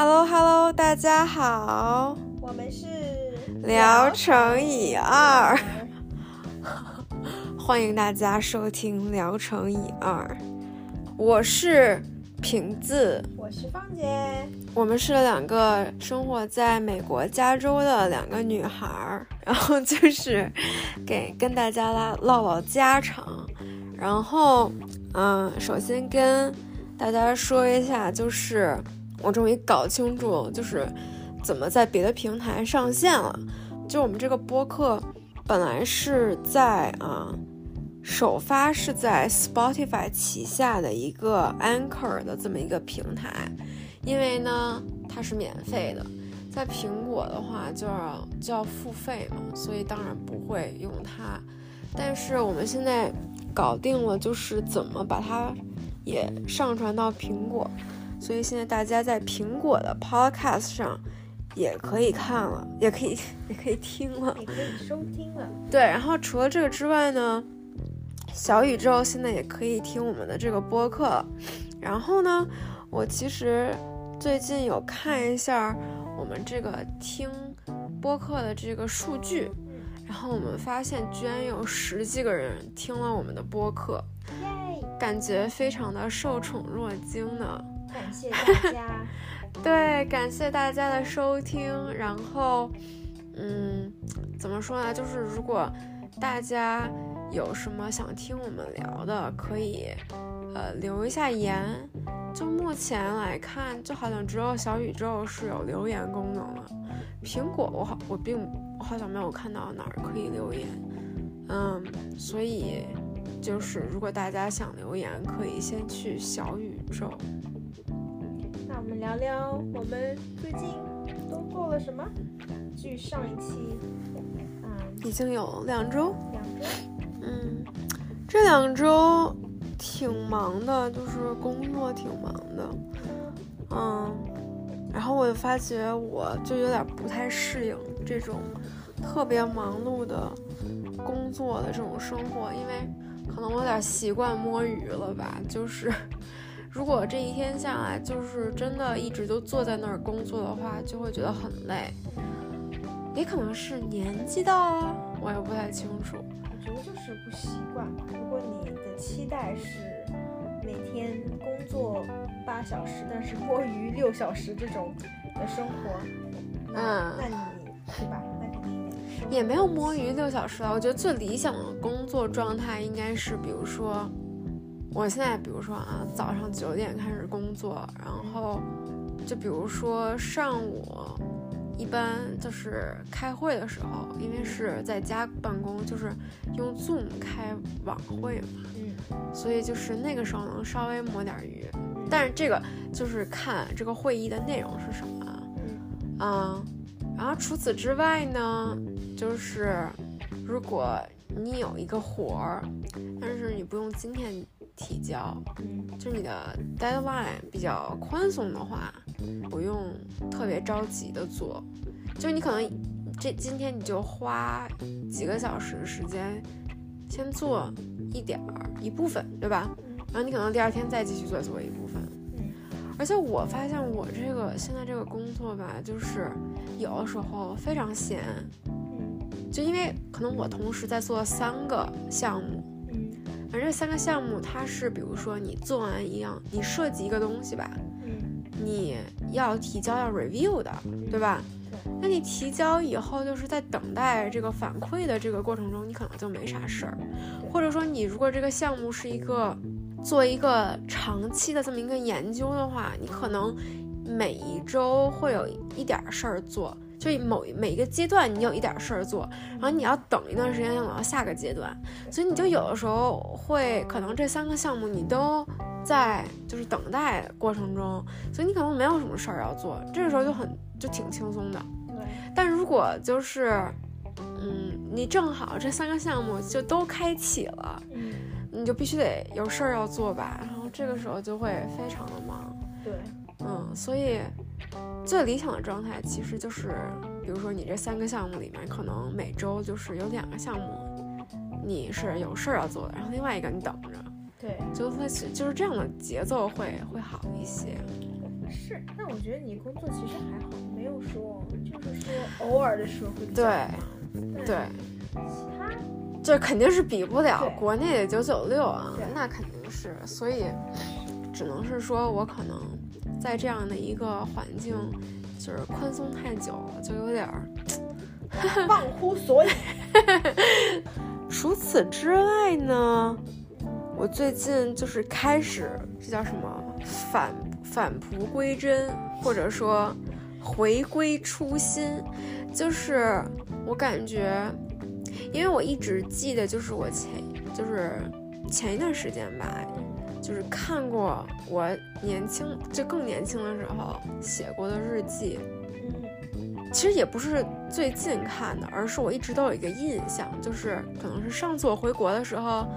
Hello Hello，大家好，我们是聊城以二，欢迎大家收听聊城以二，我是瓶子，我是芳姐，我们是两个生活在美国加州的两个女孩儿，然后就是给跟大家来唠唠家常，然后嗯，首先跟大家说一下，就是我终于搞清楚，就是怎么在别的平台上线了。就我们这个播客本来是在啊，首发是在 Spotify 旗下的一个 Anchor 的这么一个平台，因为呢它是免费的，在苹果的话就要就要付费嘛，所以当然不会用它。但是我们现在搞定了，就是怎么把它。也上传到苹果，所以现在大家在苹果的 Podcast 上也可以看了，也可以 也可以听了，也可以收听了。对，然后除了这个之外呢，小宇宙现在也可以听我们的这个播客。然后呢，我其实最近有看一下我们这个听播客的这个数据，然后我们发现居然有十几个人听了我们的播客。感觉非常的受宠若惊呢，感谢大家。对，感谢大家的收听。然后，嗯，怎么说呢？就是如果大家有什么想听我们聊的，可以呃留一下言。就目前来看，就好像只有小宇宙是有留言功能的。苹果，我好我并好像没有看到哪儿可以留言。嗯，所以。就是如果大家想留言，可以先去小宇宙。那我们聊聊我们最近都做了什么？距上一期，嗯，已经有两周。两周。嗯，这两周挺忙的，就是工作挺忙的。嗯，然后我就发觉我就有点不太适应这种特别忙碌的工作的这种生活，因为。可能我有点习惯摸鱼了吧，就是如果这一天下来就是真的一直都坐在那儿工作的话，就会觉得很累。也可能是年纪大了，我也不太清楚。我觉得就是不习惯。如果你的期待是每天工作八小时，但是摸鱼六小时这种的生活，嗯，那你对吧？也没有摸鱼六小时了。我觉得最理想的工作状态应该是，比如说，我现在比如说啊，早上九点开始工作，然后就比如说上午一般就是开会的时候，因为是在家办公，就是用 Zoom 开网会嘛，嗯，所以就是那个时候能稍微摸点鱼，但是这个就是看这个会议的内容是什么，嗯，然后除此之外呢。就是，如果你有一个活儿，但是你不用今天提交，就你的 deadline 比较宽松的话，不用特别着急的做，就你可能这今天你就花几个小时时间，先做一点儿一部分，对吧？然后你可能第二天再继续做做一部分。而且我发现我这个现在这个工作吧，就是有的时候非常闲。就因为可能我同时在做三个项目，这三个项目它是，比如说你做完一样，你设计一个东西吧，嗯，你要提交要 review 的，对吧？那你提交以后，就是在等待这个反馈的这个过程中，你可能就没啥事儿，或者说你如果这个项目是一个做一个长期的这么一个研究的话，你可能每一周会有一点事儿做。就某每一个阶段，你有一点事儿做，然后你要等一段时间，等到下个阶段，所以你就有的时候会可能这三个项目你都在就是等待过程中，所以你可能没有什么事儿要做，这个时候就很就挺轻松的。对，但如果就是嗯，你正好这三个项目就都开启了，嗯，你就必须得有事儿要做吧，然后这个时候就会非常的忙。对，嗯，所以。最理想的状态其实就是，比如说你这三个项目里面，可能每周就是有两个项目，你是有事儿要做的，然后另外一个你等着，对，就会就是这样的节奏会会好一些。是，但我觉得你工作其实还好，没有说就是说偶尔的时候会对对，其他这肯定是比不了国内的九九六啊，那肯定是，所以只能是说我可能在这样的一个环境，就是宽松太久了，就有点儿 忘乎所以。除此之外呢，我最近就是开始这叫什么返返璞归真，或者说回归初心，就是我感觉，因为我一直记得，就是我前就是前一段时间吧，就是看过我年轻就更年轻的时候写过的日记。其实也不是最近看的，而是我一直都有一个印象，就是可能是上次我回国的时候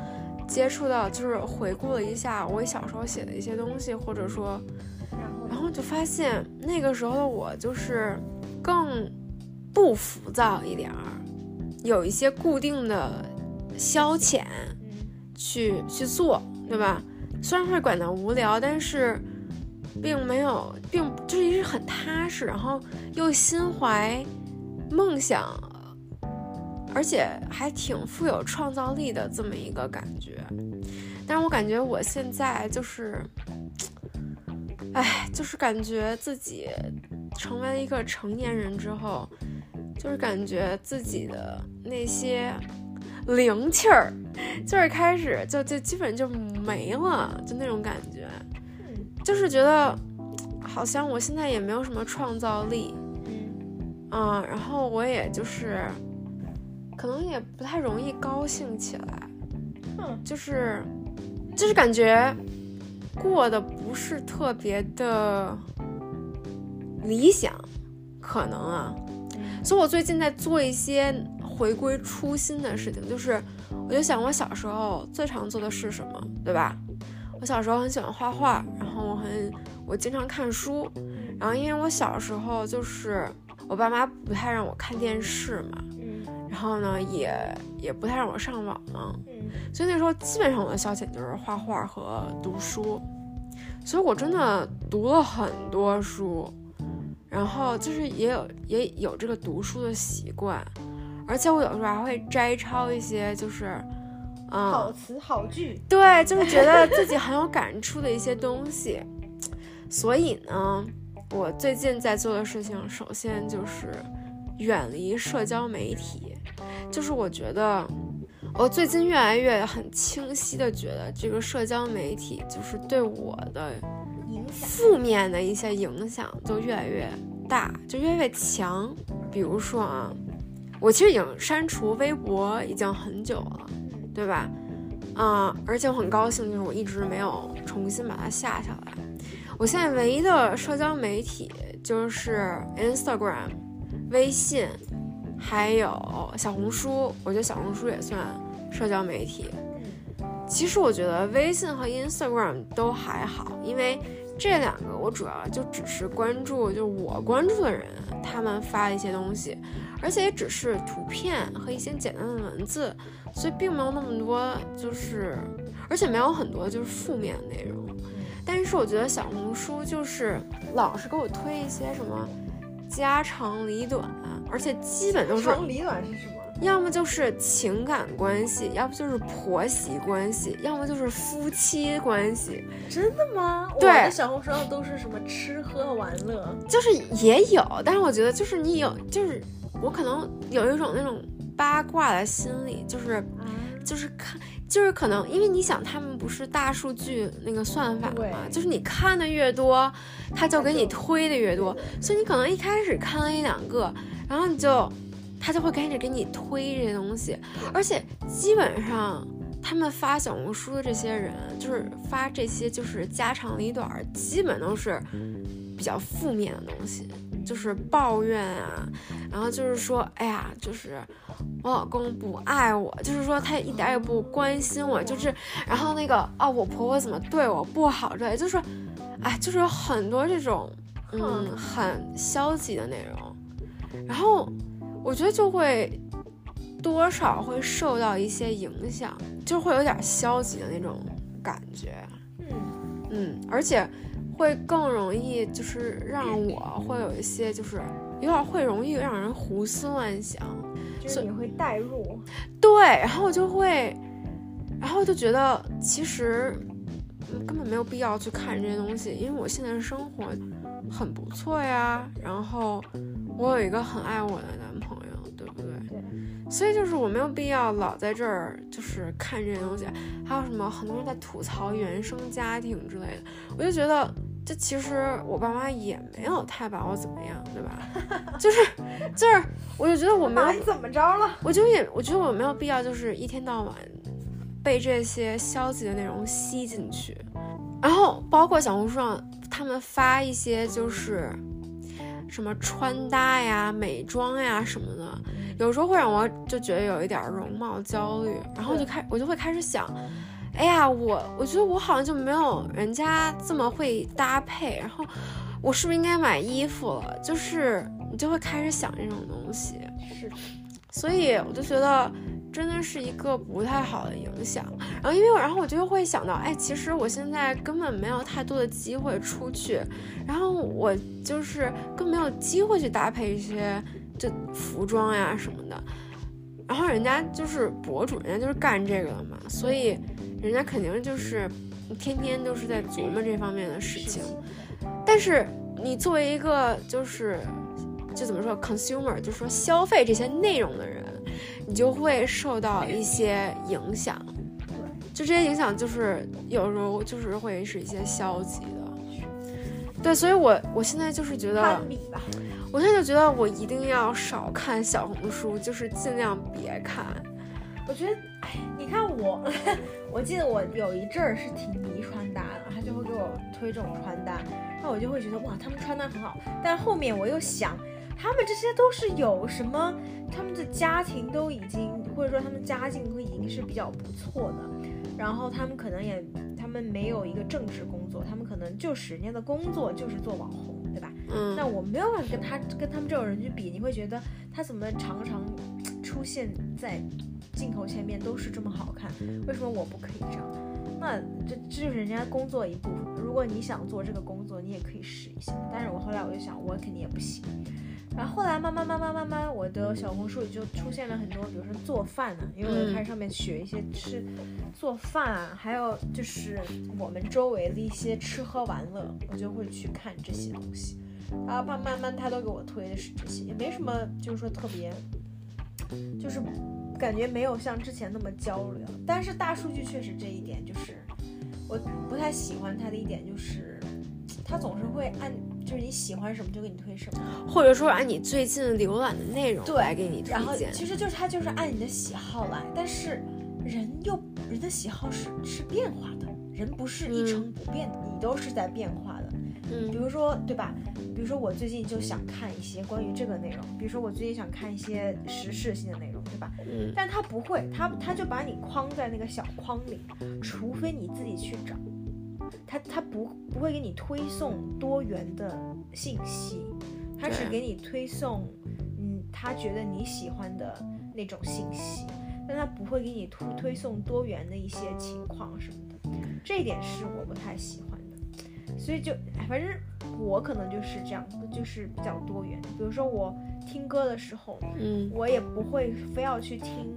接触到，就是回顾了一下我小时候写的一些东西，或者说，然后就发现那个时候的我就是更不浮躁一点儿，有一些固定的消遣去去做，对吧？虽然会感到无聊，但是。并没有，并就是一直很踏实，然后又心怀梦想，而且还挺富有创造力的这么一个感觉。但是我感觉我现在就是，哎，就是感觉自己成为了一个成年人之后，就是感觉自己的那些灵气儿，就是开始就就基本就没了，就那种感觉。就是觉得，好像我现在也没有什么创造力，嗯，然后我也就是，可能也不太容易高兴起来，嗯，就是，就是感觉过得不是特别的理想，可能啊，所以我最近在做一些回归初心的事情，就是我就想我小时候最常做的是什么，对吧？我小时候很喜欢画画，然后我很我经常看书，然后因为我小时候就是我爸妈不太让我看电视嘛，嗯，然后呢也也不太让我上网，嗯，所以那时候基本上我的消遣就是画画和读书，所以我真的读了很多书，然后就是也有也有这个读书的习惯，而且我有时候还会摘抄一些就是。好词好句，对，就是觉得自己很有感触的一些东西。所以呢，我最近在做的事情，首先就是远离社交媒体。就是我觉得，我最近越来越很清晰的觉得，这个社交媒体就是对我的影响，负面的一些影响就越来越大，就越来越强。比如说啊，我其实已经删除微博已经很久了。对吧？啊，而且我很高兴，就是我一直没有重新把它下下来。我现在唯一的社交媒体就是 Instagram、微信，还有小红书。我觉得小红书也算社交媒体。其实我觉得微信和 Instagram 都还好，因为这两个我主要就只是关注，就是我关注的人他们发的一些东西，而且也只是图片和一些简单的文字。所以并没有那么多，就是，而且没有很多就是负面的内容。但是我觉得小红书就是老是给我推一些什么家长里短，而且基本都是。家长里短是什么？要么就是情感关系，要不就是婆媳关系，要么就是夫妻关系。真的吗？对，我的小红书上都是什么吃喝玩乐，就是也有，但是我觉得就是你有，就是我可能有一种那种。八卦的心理就是，就是看，就是可能，因为你想，他们不是大数据那个算法嘛，就是你看的越多，他就给你推的越多，所以你可能一开始看了一两个，然后你就，他就会开始给你推这些东西，而且基本上他们发小红书的这些人，就是发这些就是家长里短，基本都是比较负面的东西。就是抱怨啊，然后就是说，哎呀，就是我老公不爱我，就是说他一点也不关心我，就是，然后那个啊，我婆婆怎么对我不好之类，就是，哎，就是有很多这种嗯很消极的内容，然后我觉得就会多少会受到一些影响，就会有点消极的那种感觉，嗯，嗯，而且会更容易就是让我会有一些就是有点会容易让人胡思乱想，就是你会代入，对，然后我就会，然后就觉得其实根本没有必要去看这些东西，因为我现在生活很不错呀，然后我有一个很爱我的男朋友。对不对？对所以就是我没有必要老在这儿就是看这些东西，还有什么很多人在吐槽原生家庭之类的，我就觉得这其实我爸妈也没有太把我怎么样，对吧？就 是就是，我就觉得我没有怎么着了，我就也我觉得我没有必要就是一天到晚被这些消极的内容吸进去，然后包括小红书上他们发一些就是什么穿搭呀、美妆呀什么的。有时候会让我就觉得有一点容貌焦虑，然后就开我就会开始想，哎呀，我我觉得我好像就没有人家这么会搭配，然后我是不是应该买衣服了？就是你就会开始想这种东西，是，所以我就觉得真的是一个不太好的影响。然后因为然后我就会想到，哎，其实我现在根本没有太多的机会出去，然后我就是更没有机会去搭配一些。就服装呀什么的，然后人家就是博主，人家就是干这个的嘛，所以人家肯定就是天天都是在琢磨这方面的事情。但是你作为一个就是就怎么说 consumer，就是说消费这些内容的人，你就会受到一些影响。就这些影响，就是有时候就是会是一些消极的。对，所以我我现在就是觉得。我现在就觉得我一定要少看小红书，就是尽量别看。我觉得，哎，你看我，我记得我有一阵儿是挺迷穿搭的，他就会给我推这种穿搭，那我就会觉得哇，他们穿搭很好。但后面我又想，他们这些都是有什么？他们的家庭都已经，或者说他们家境都已经是比较不错的，然后他们可能也，他们没有一个正式工作，他们可能就是人家的工作就是做网红。对吧？嗯，那我没有办法跟他跟他们这种人去比，你会觉得他怎么常常出现在镜头前面都是这么好看？为什么我不可以这样？那这这就是人家工作一部分。如果你想做这个工作，你也可以试一下。但是我后来我就想，我肯定也不行。然后后来慢慢慢慢慢慢，我的小红书里就出现了很多，比如说做饭啊，因为我开始上面学一些吃做饭啊，还有就是我们周围的一些吃喝玩乐，我就会去看这些东西。然后慢慢慢，他都给我推的是这些，也没什么，就是说特别，就是感觉没有像之前那么焦虑了。但是大数据确实这一点，就是我不太喜欢它的一点，就是它总是会按。就是你喜欢什么就给你推什么，或者说按你最近浏览的内容来给你推荐。然后其实就是它就是按你的喜好来，但是人又人的喜好是是变化的，人不是一成不变的，你都是在变化的。嗯，比如说对吧？比如说我最近就想看一些关于这个内容，比如说我最近想看一些时事性的内容，对吧？嗯，但他不会，他他就把你框在那个小框里，除非你自己去找。他他不不会给你推送多元的信息，他只给你推送，嗯，他觉得你喜欢的那种信息，但他不会给你推推送多元的一些情况什么的，这一点是我不太喜欢的，所以就反正我可能就是这样，就是比较多元。比如说我听歌的时候，嗯，我也不会非要去听。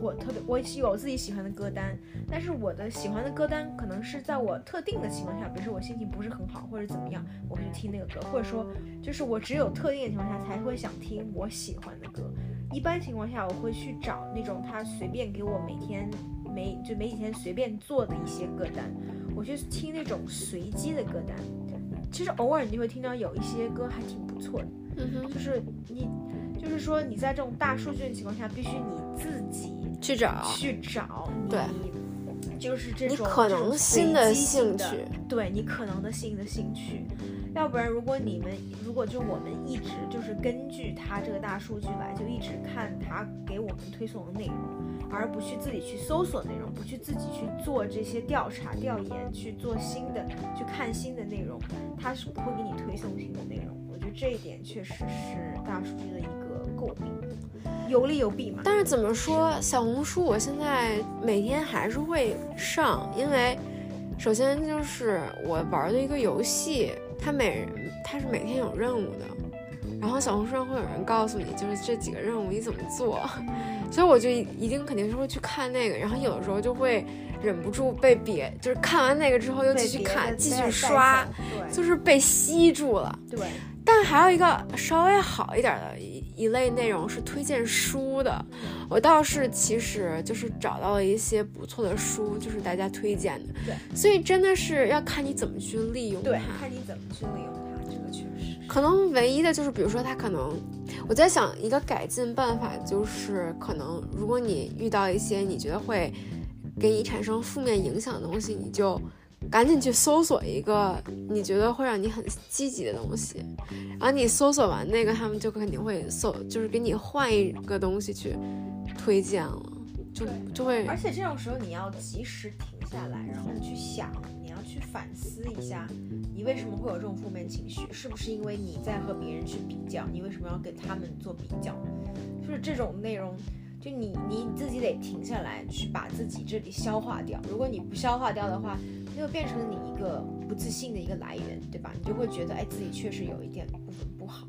我特别，我有自己喜欢的歌单，但是我的喜欢的歌单可能是在我特定的情况下，比如说我心情不是很好或者怎么样，我会去听那个歌，或者说就是我只有特定的情况下才会想听我喜欢的歌。一般情况下，我会去找那种他随便给我每天每就每几天随便做的一些歌单，我去听那种随机的歌单。其实偶尔你会听到有一些歌还挺不错的，嗯哼，就是你。就是说，你在这种大数据的情况下，必须你自己去找。去找，对，就是这种可能新的兴趣，对你可能的新的兴趣，要不然如果你们如果就我们一直就是根据他这个大数据来，就一直看他给我们推送的内容，而不去自己去搜索内容，不去自己去做这些调查调研，去做新的去看新的内容，他是不会给你推送新的内容。我觉得这一点确实是大数据的一个。诟病，有利有弊嘛。但是怎么说，小红书我现在每天还是会上，因为首先就是我玩的一个游戏，它每他是每天有任务的，然后小红书上会有人告诉你，就是这几个任务你怎么做，所以我就一定肯定是会去看那个，然后有的时候就会忍不住被别，就是看完那个之后又继续看，继续刷，就是被吸住了。对。但还有一个稍微好一点的一一类内容是推荐书的，我倒是其实就是找到了一些不错的书，就是大家推荐的。对，所以真的是要看你怎么去利用它。对，看你怎么去利用它，这个确实。可能唯一的就是，比如说它可能，我在想一个改进办法，就是可能如果你遇到一些你觉得会给你产生负面影响的东西，你就。赶紧去搜索一个你觉得会让你很积极的东西，然后你搜索完那个，他们就肯定会搜，就是给你换一个东西去推荐了，就就会。而且这种时候你要及时停下来，然后去想，你要去反思一下，你为什么会有这种负面情绪？是不是因为你在和别人去比较？你为什么要跟他们做比较？就是这种内容。就你你自己得停下来，去把自己这里消化掉。如果你不消化掉的话，就变成你一个不自信的一个来源，对吧？你就会觉得，哎，自己确实有一点部分不好。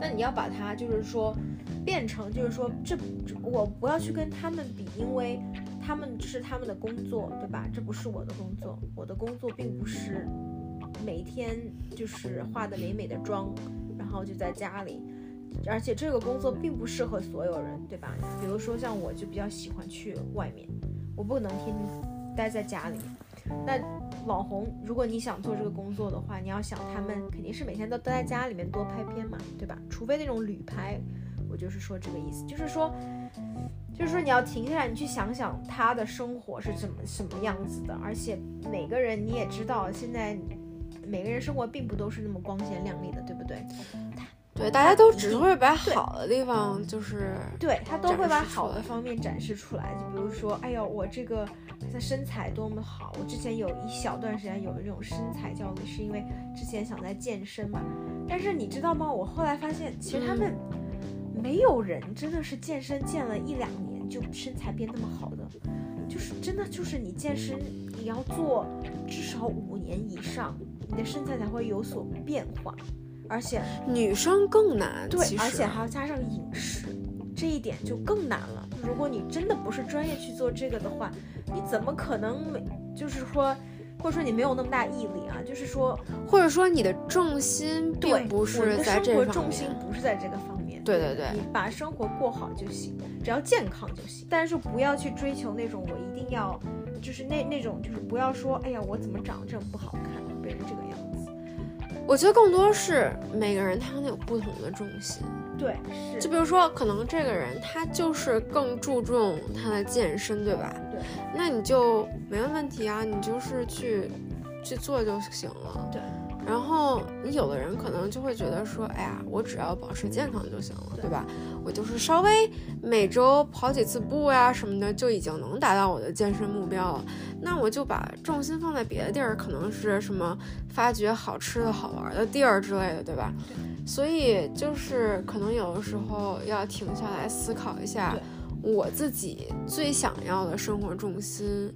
那你要把它，就是说，变成，就是说，这我不要去跟他们比，因为他们是他们的工作，对吧？这不是我的工作，我的工作并不是每天就是化的美美的妆，然后就在家里。而且这个工作并不适合所有人，对吧？比如说像我就比较喜欢去外面，我不能天天待在家里。那网红，如果你想做这个工作的话，你要想他们肯定是每天都待在家里面多拍片嘛，对吧？除非那种旅拍，我就是说这个意思，就是说，就是说你要停下来，你去想想他的生活是怎么什么样子的。而且每个人你也知道，现在每个人生活并不都是那么光鲜亮丽的，对不对？对，大家都只会把好的地方，就是对他都会把好的方面展示出来。就比如说，哎呦，我这个在身材多么好！我之前有一小段时间有这种身材焦虑，是因为之前想在健身嘛。但是你知道吗？我后来发现，其实他们没有人真的是健身健了一两年就身材变那么好的，就是真的就是你健身你要做至少五年以上，你的身材才会有所变化。而且女生更难，对，而且还要加上饮食，这一点就更难了。如果你真的不是专业去做这个的话，你怎么可能没？就是说，或者说你没有那么大毅力啊？就是说，或者说你的重心并不是在这方面，重心不是在这个方面。对对对，你把生活过好就行，只要健康就行。但是不要去追求那种我一定要，就是那那种就是不要说，哎呀，我怎么长这么不好看，变成这个样子。我觉得更多是每个人他有不同的重心，对，是。就比如说，可能这个人他就是更注重他的健身，对吧？对。那你就没问题啊，你就是去去做就行了。对。然后你有的人可能就会觉得说，哎呀，我只要保持健康就行了，对吧？我就是稍微每周跑几次步呀什么的，就已经能达到我的健身目标了。那我就把重心放在别的地儿，可能是什么发掘好吃的好玩的地儿之类的，对吧？所以就是可能有的时候要停下来思考一下，我自己最想要的生活重心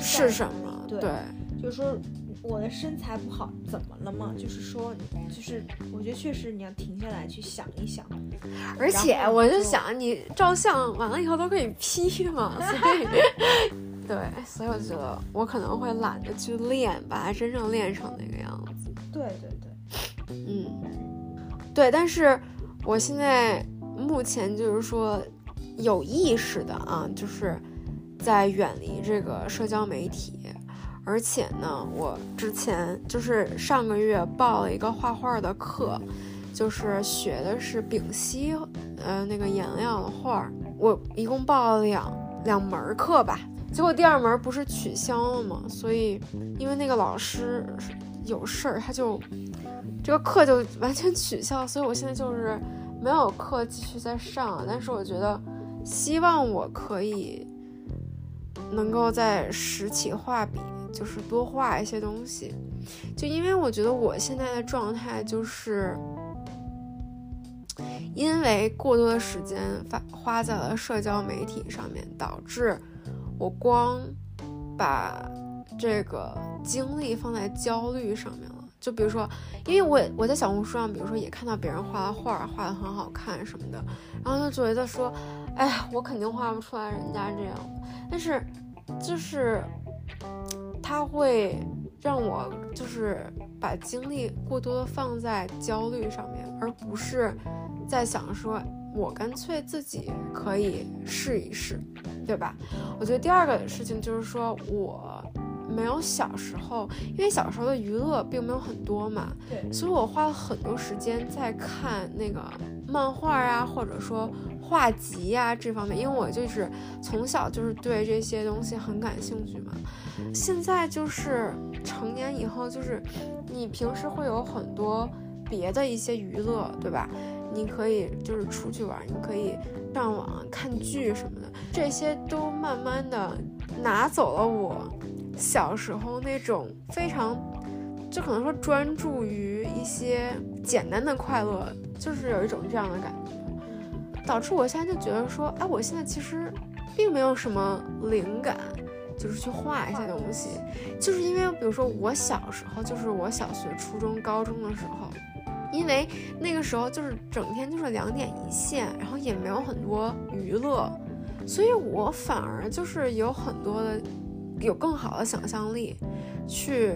是什么？对，就是说。我的身材不好，怎么了吗？就是说，就是我觉得确实你要停下来去想一想。而且我就想，你照相完了以后都可以 P 嘛，所以对，所以我觉得我可能会懒得去练，把它真正练成那个样子。对对对，嗯，对。但是我现在目前就是说有意识的啊，就是在远离这个社交媒体。而且呢，我之前就是上个月报了一个画画的课，就是学的是丙烯，呃，那个颜料的画。我一共报了两两门课吧，结果第二门不是取消了吗？所以因为那个老师有事儿，他就这个课就完全取消，所以我现在就是没有课继续再上。但是我觉得，希望我可以能够在拾起画笔。就是多画一些东西，就因为我觉得我现在的状态就是，因为过多的时间发花在了社交媒体上面，导致我光把这个精力放在焦虑上面了。就比如说，因为我我在小红书上，比如说也看到别人画的画画的很好看什么的，然后就觉得说，哎呀，我肯定画不出来人家这样。但是，就是他会让我就是把精力过多的放在焦虑上面，而不是在想说，我干脆自己可以试一试，对吧？我觉得第二个事情就是说我。没有小时候，因为小时候的娱乐并没有很多嘛，对，所以我花了很多时间在看那个漫画啊，或者说画集呀这方面，因为我就是从小就是对这些东西很感兴趣嘛。现在就是成年以后，就是你平时会有很多别的一些娱乐，对吧？你可以就是出去玩，你可以上网看剧什么的，这些都慢慢的拿走了我。小时候那种非常，就可能说专注于一些简单的快乐，就是有一种这样的感觉，导致我现在就觉得说，哎，我现在其实并没有什么灵感，就是去画一些东西，就是因为比如说我小时候，就是我小学、初中、高中的时候，因为那个时候就是整天就是两点一线，然后也没有很多娱乐，所以我反而就是有很多的。有更好的想象力，去，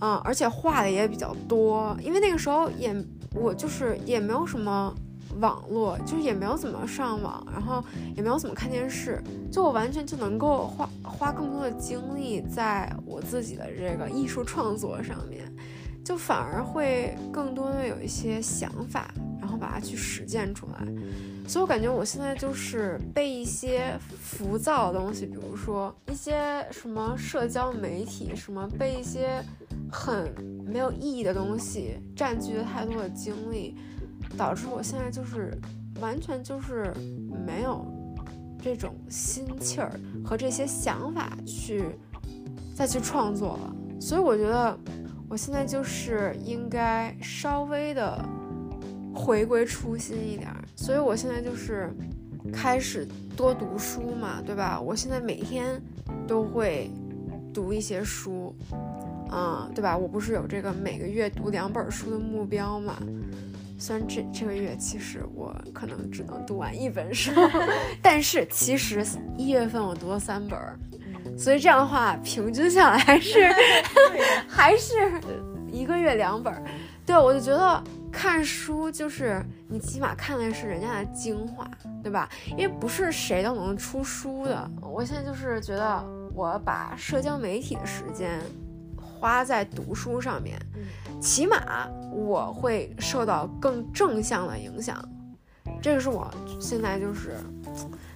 嗯，而且画的也比较多，因为那个时候也我就是也没有什么网络，就是也没有怎么上网，然后也没有怎么看电视，就我完全就能够花花更多的精力在我自己的这个艺术创作上面，就反而会更多的有一些想法，然后把它去实践出来。所以我感觉我现在就是被一些浮躁的东西，比如说一些什么社交媒体，什么被一些很没有意义的东西占据了太多的精力，导致我现在就是完全就是没有这种心气儿和这些想法去再去创作了。所以我觉得我现在就是应该稍微的。回归初心一点，所以我现在就是开始多读书嘛，对吧？我现在每天都会读一些书，嗯，对吧？我不是有这个每个月读两本书的目标嘛？虽然这这个月其实我可能只能读完一本书，但是其实一月份我读了三本，所以这样的话平均下来还是 还是一个月两本。对，我就觉得。看书就是你起码看的是人家的精华，对吧？因为不是谁都能出书的。我现在就是觉得，我把社交媒体的时间花在读书上面，起码我会受到更正向的影响。这个是我现在就是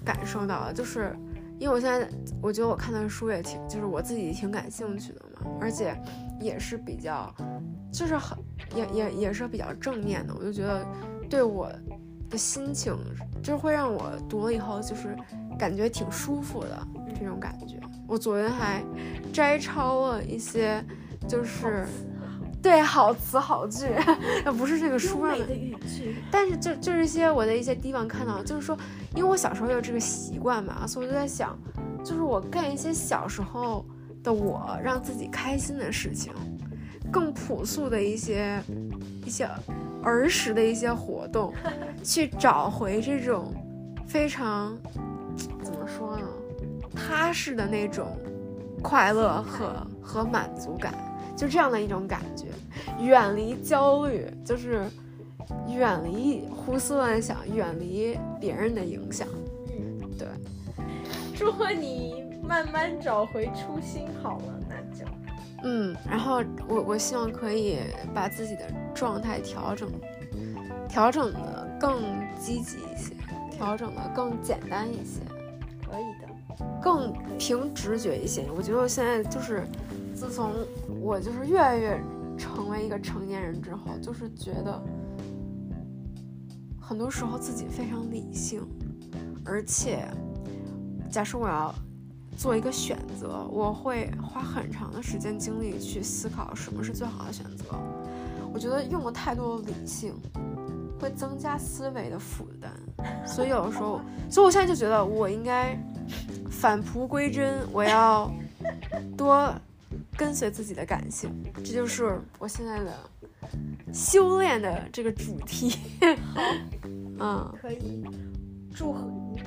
感受到的，就是因为我现在我觉得我看的书也挺，就是我自己挺感兴趣的嘛，而且也是比较。就是很也也也是比较正面的，我就觉得对我的心情，就是会让我读了以后就是感觉挺舒服的这种感觉。我昨天还摘抄了一些，就是对好词好句，不是这个书上的语句，但是就就是一些我的一些地方看到，就是说，因为我小时候有这个习惯嘛，所以我就在想，就是我干一些小时候的我让自己开心的事情。更朴素的一些一些儿时的一些活动，去找回这种非常怎么说呢，踏实的那种快乐和和满足感，就这样的一种感觉，远离焦虑，就是远离胡思乱想，远离别人的影响。嗯，对。祝贺你慢慢找回初心，好了，那就。嗯，然后我我希望可以把自己的状态调整，调整的更积极一些，调整的更简单一些，可以的，更凭直觉一些。我觉得我现在就是，自从我就是越来越成为一个成年人之后，就是觉得很多时候自己非常理性，而且假设我要。做一个选择，我会花很长的时间精力去思考什么是最好的选择。我觉得用了太多的理性，会增加思维的负担。所以有的时候，所以我现在就觉得我应该返璞归真，我要多跟随自己的感性，这就是我现在的修炼的这个主题。好，嗯，可以，祝贺你，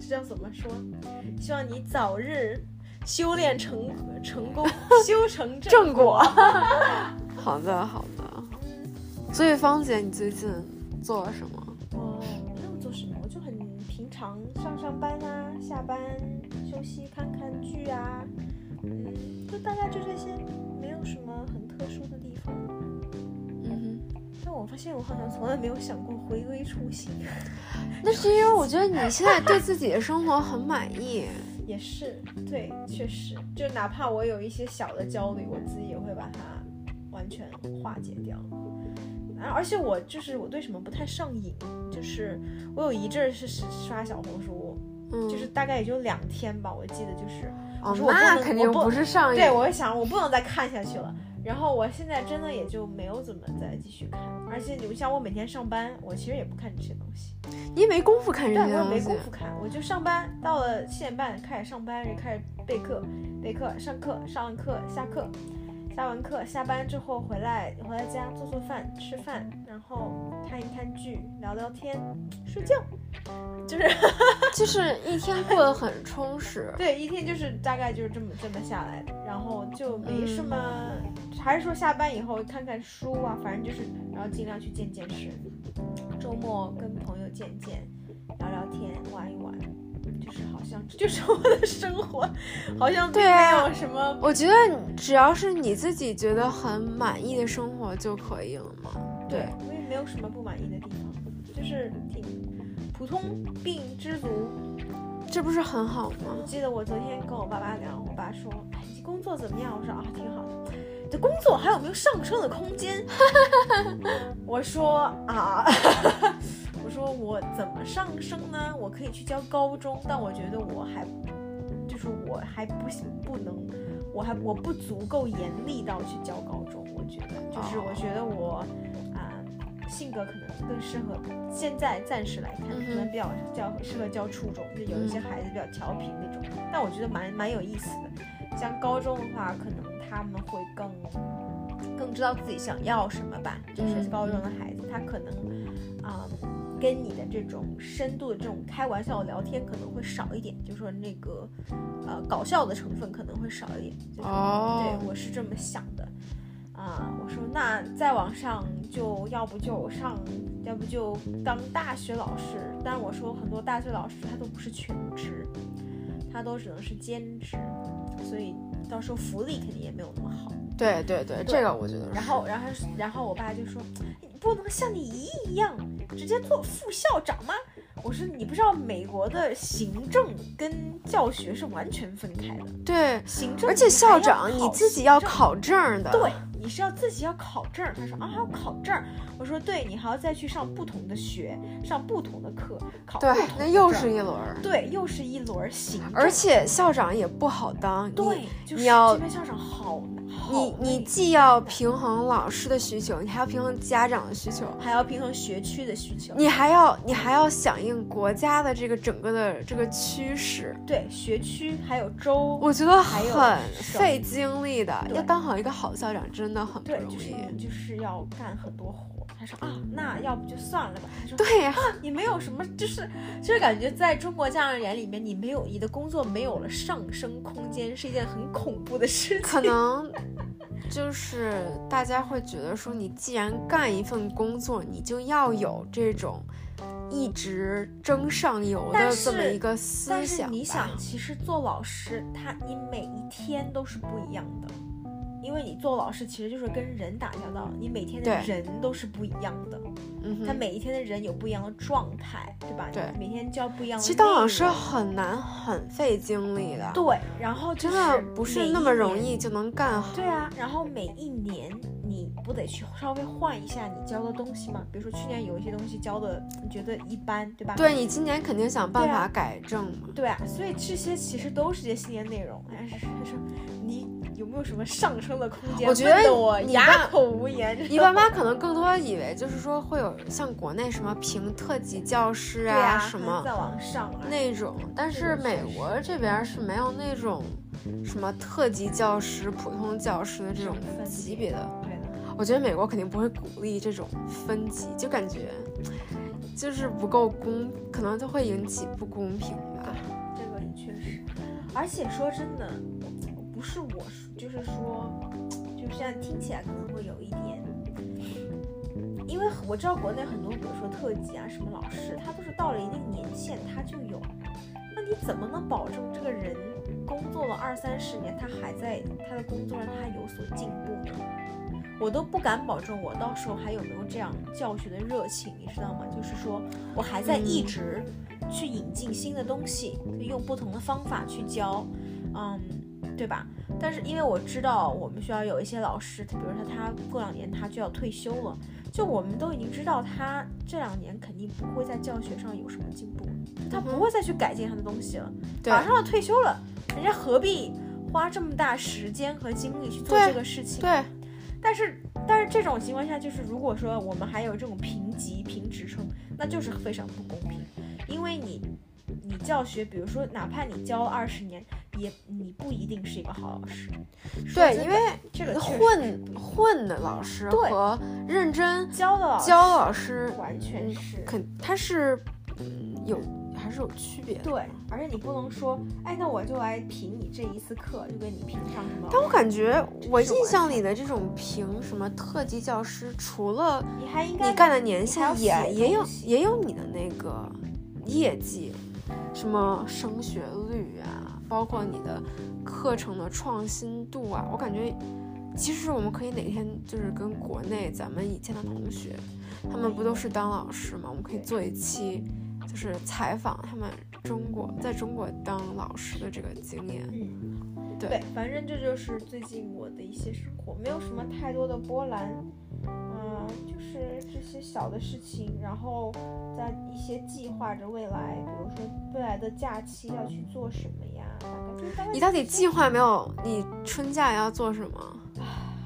这叫怎么说？希望你早日修炼成成功，修成正果。好的，好的。所以芳姐，你最近做了什么？我没有做什么，我就很平常，上上班啊，下班休息，看看剧啊。嗯，就大概就这些，没有什么很特殊的地方。嗯哼，但我发现我好像从来没有想过回归初心。那是因为我觉得你现在对自己的生活很满意。也是，对，确实，就哪怕我有一些小的焦虑，我自己也会把它完全化解掉。而且我就是我对什么不太上瘾，就是我有一阵是刷小红书，就是大概也就两天吧，我记得就是。哦，那肯定不是上瘾。对，我想我不能再看下去了。然后我现在真的也就没有怎么再继续看。而且你们像我每天上班，我其实也不看这些东西。你没工夫看。对，我没工夫看，我就上班，到了七点半开始上班，就开始备课、备课、上课、上完课、下课。下完课，下班之后回来，回来家做做饭、吃饭，然后看一看剧、聊聊天、睡觉，就是就是一天过得很充实。对，一天就是大概就是这么这么下来的，然后就没什么，还是说下班以后看看书啊，反正就是，然后尽量去见见识，周末跟朋友见见，聊聊天，玩一玩。就是好像这就是我的生活，好像并没有什么。我觉得只要是你自己觉得很满意的生活就可以了嘛。对，我也没有什么不满意的地方，就是挺普通病知足，这不是很好吗？我记得我昨天跟我爸爸聊，我爸说：“哎，你工作怎么样？”我说：“啊，挺好的。”这工作还有没有上升的空间？我说：“啊。”我说我怎么上升呢？我可以去教高中，但我觉得我还，就是我还不行，不能，我还我不足够严厉到去教高中。我觉得，就是我觉得我啊，性格可能更适合现在暂时来看，可能比较较适合教初中，就有一些孩子比较调皮那种。但我觉得蛮蛮有意思的。像高中的话，可能他们会更更知道自己想要什么吧。就是高中的孩子，他可能啊。跟你的这种深度的这种开玩笑的聊天可能会少一点，就说那个，呃，搞笑的成分可能会少一点。哦，对，我是这么想的。啊，我说那再往上就要不就上，要不就当大学老师。但我说很多大学老师他都不是全职，他都只能是兼职，所以到时候福利肯定也没有那么好。对对对，这个我觉得。然后，然后，然后我爸就说。不能像你姨一样直接做副校长吗？我说你不知道美国的行政跟教学是完全分开的。对，行政而且校长你自己要考证的。对。你是要自己要考证？他说啊，还要考证。我说对，你还要再去上不同的学，上不同的课，考对，那又是一轮。对，又是一轮行。而且校长也不好当。对，你要这边校长好你你既要平衡老师的需求，你还要平衡家长的需求，还要平衡学区的需求，你还要你还要响应国家的这个整个的这个趋势。对，学区还有州，我觉得很费精力的。要当好一个好校长，真。那很不容易，就是就是要干很多活。他说啊，那要不就算了吧。他说对呀，你没有什么，就是就是感觉在中国家长眼里面，你没有你的工作没有了上升空间，是一件很恐怖的事情。可能 就是大家会觉得说，你既然干一份工作，你就要有这种一直争上游的这么一个思想。但是你想，其实做老师，他你每一天都是不一样的。因为你做老师其实就是跟人打交道，你每天的人都是不一样的，嗯，他每一天的人有不一样的状态，对吧？对，每天教不一样的。其实当老师很难，很费精力的。对，然后真的不是那么容易就能干好。对啊，然后每一年你不得去稍微换一下你教的东西吗？比如说去年有一些东西教的你觉得一般，对吧？对你今年肯定想办法改正嘛。对啊，所以这些其实都是些新的内容。但是他说你。有没没有什么上升的空间？我觉得我哑口无言。你爸妈可能更多以为就是说会有像国内什么评特级教师啊什么再往上那种，但是美国这边是没有那种什么特级教师、普通教师的这种级别的。对的，我觉得美国肯定不会鼓励这种分级，就感觉就是不够公，可能就会引起不公平吧。这个也确实，而且说真的。不是我说，就是说，就现在听起来可能会有一点，因为我知道国内很多，比如说特级啊什么老师，他都是到了一定年限他就有，那你怎么能保证这个人工作了二三十年，他还在他的工作上他有所进步呢？我都不敢保证我到时候还有没有这样教学的热情，你知道吗？就是说我还在一直去引进新的东西，用不同的方法去教，嗯。对吧？但是因为我知道我们学校有一些老师，比如说他过两年他就要退休了，就我们都已经知道他这两年肯定不会在教学上有什么进步，他不会再去改进他的东西了。马上要退休了，人家何必花这么大时间和精力去做这个事情？对。但是但是这种情况下，就是如果说我们还有这种评级评职称，那就是非常不公平，因为你你教学，比如说哪怕你教了二十年。也你不一定是一个好老师，对，因为这个混混的老师和认真教的教老师完全是肯他是有还是有区别。对，而且你不能说，哎，那我就来评你这一次课，就给你评上什么？但我感觉我印象里的这种评什么特级教师，除了你还应该你干的年限也也有也有你的那个业绩，什么升学率啊。包括你的课程的创新度啊，我感觉其实我们可以哪天就是跟国内咱们以前的同学，他们不都是当老师吗？我们可以做一期，就是采访他们中国在中国当老师的这个经验。嗯，对，反正这就是最近我的一些生活，没有什么太多的波澜。嗯，就是这些小的事情，然后在一些计划着未来，比如说未来的假期要去做什么呀？大概就你到底计划没有？你春假要做什么？